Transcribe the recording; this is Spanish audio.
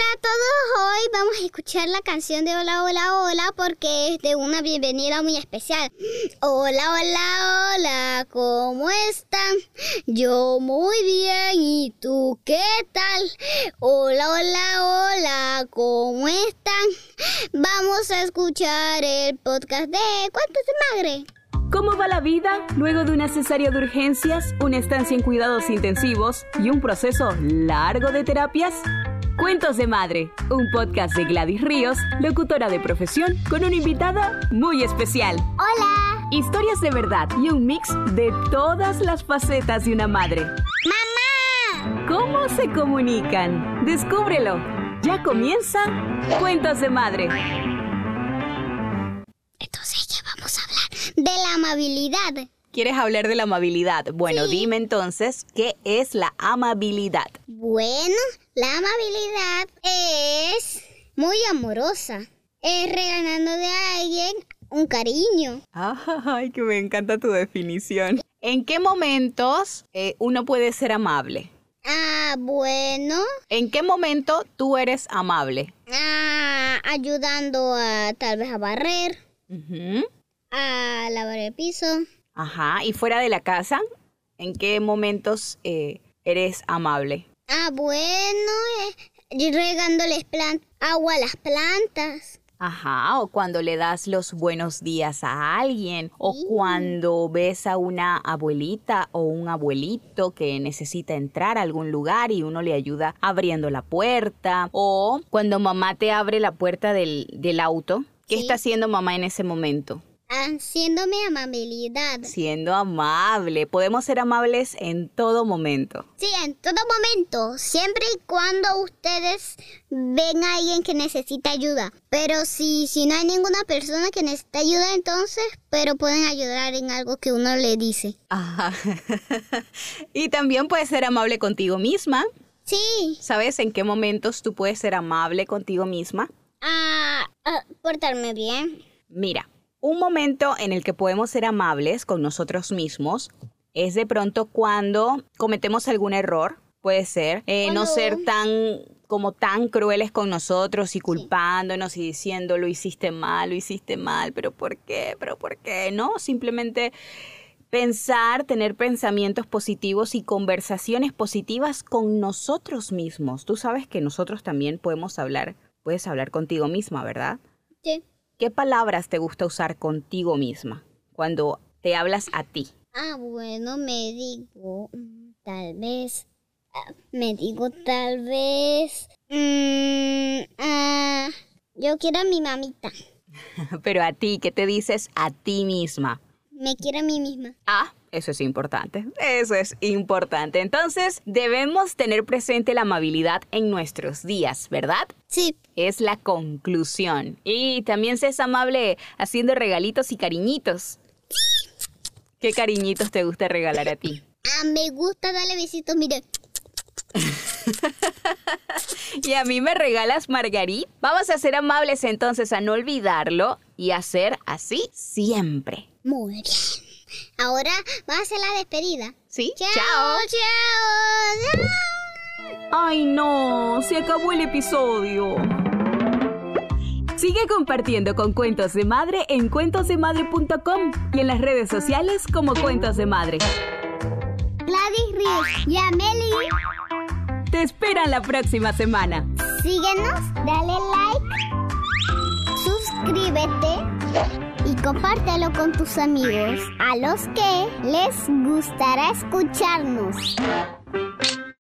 Hola a todos, hoy vamos a escuchar la canción de Hola, Hola, Hola porque es de una bienvenida muy especial. Hola, hola, hola, ¿cómo están? Yo muy bien, ¿y tú qué tal? Hola, hola, hola, ¿cómo están? Vamos a escuchar el podcast de Cuentos de Madre. ¿Cómo va la vida luego de una cesárea de urgencias, una estancia en cuidados intensivos y un proceso largo de terapias? Cuentos de Madre, un podcast de Gladys Ríos, locutora de profesión, con una invitada muy especial. Hola. Historias de verdad y un mix de todas las facetas de una madre. ¡Mamá! ¿Cómo se comunican? Descúbrelo. Ya comienza Cuentos de Madre. Entonces ya vamos a hablar de la amabilidad. ¿Quieres hablar de la amabilidad? Bueno, Sí. dime entonces, ¿qué es la amabilidad? Bueno, la amabilidad es muy amorosa. Es regalando de alguien un cariño. Ay, que me encanta tu definición. ¿En qué momentos eh, uno puede ser amable? Ah, bueno. ¿En qué momento tú eres amable? Ah, ayudando a tal vez a barrer, a lavar el piso. Ajá, ¿y fuera de la casa? ¿En qué momentos eh, eres amable? Ah, bueno, eh, regándoles agua a las plantas. Ajá, o cuando le das los buenos días a alguien, o Sí. cuando ves a una abuelita o un abuelito que necesita entrar a algún lugar y uno le ayuda abriendo la puerta, o cuando mamá te abre la puerta del, del auto. ¿Qué Sí. está haciendo mamá en ese momento? Haciéndome amabilidad. Siendo amable. Podemos ser amables en todo momento. Sí, en todo momento, siempre y cuando ustedes ven a alguien que necesita ayuda. Pero si, si no hay ninguna persona que necesita ayuda, entonces, pero pueden ayudar en algo que uno le dice. Ajá. y también puedes ser amable contigo misma. Sí, ¿Sabes en qué momentos tú puedes ser amable contigo misma? a, a portarme bien. Mira, un momento en el que podemos ser amables con nosotros mismos es de pronto cuando cometemos algún error. Puede ser eh, no ser tan como tan crueles con nosotros y culpándonos y diciendo lo hiciste mal, lo hiciste mal, pero ¿por qué? ¿Pero por qué? No, simplemente pensar, tener pensamientos positivos y conversaciones positivas con nosotros mismos. Tú sabes que nosotros también podemos hablar, puedes hablar contigo misma, ¿verdad? Sí. ¿Qué palabras te gusta usar contigo misma cuando te hablas a ti? Ah, bueno, me digo, mm, tal vez, ah, me digo tal vez, mm, ah, yo quiero a mi mamita, Pero a ti, ¿qué te dices a ti misma? me quiero a mí misma. Ah, eso es importante. Eso es importante. Entonces, debemos tener presente la amabilidad en nuestros días, ¿verdad? Sí, Es la conclusión. Y también seas amable haciendo regalitos y cariñitos. ¿Qué cariñitos te gusta regalar a ti? ah, me gusta darle besitos, mire, Y a mí me regalas Margarit. Vamos a ser amables entonces a no olvidarlo y a ser así siempre. muy bien. Ahora va a ser la despedida. ¿Sí? Chao, chao. chao. Ay, no, se acabó el episodio. Sigue compartiendo con Cuentos de Madre en cuentosdemadre.com y en las redes sociales como Cuentos de Madre. Gladys Ríos y Amelie, Te esperan la próxima semana. síguenos, dale like, suscríbete compártelo con tus amigos a los que les gustará escucharnos.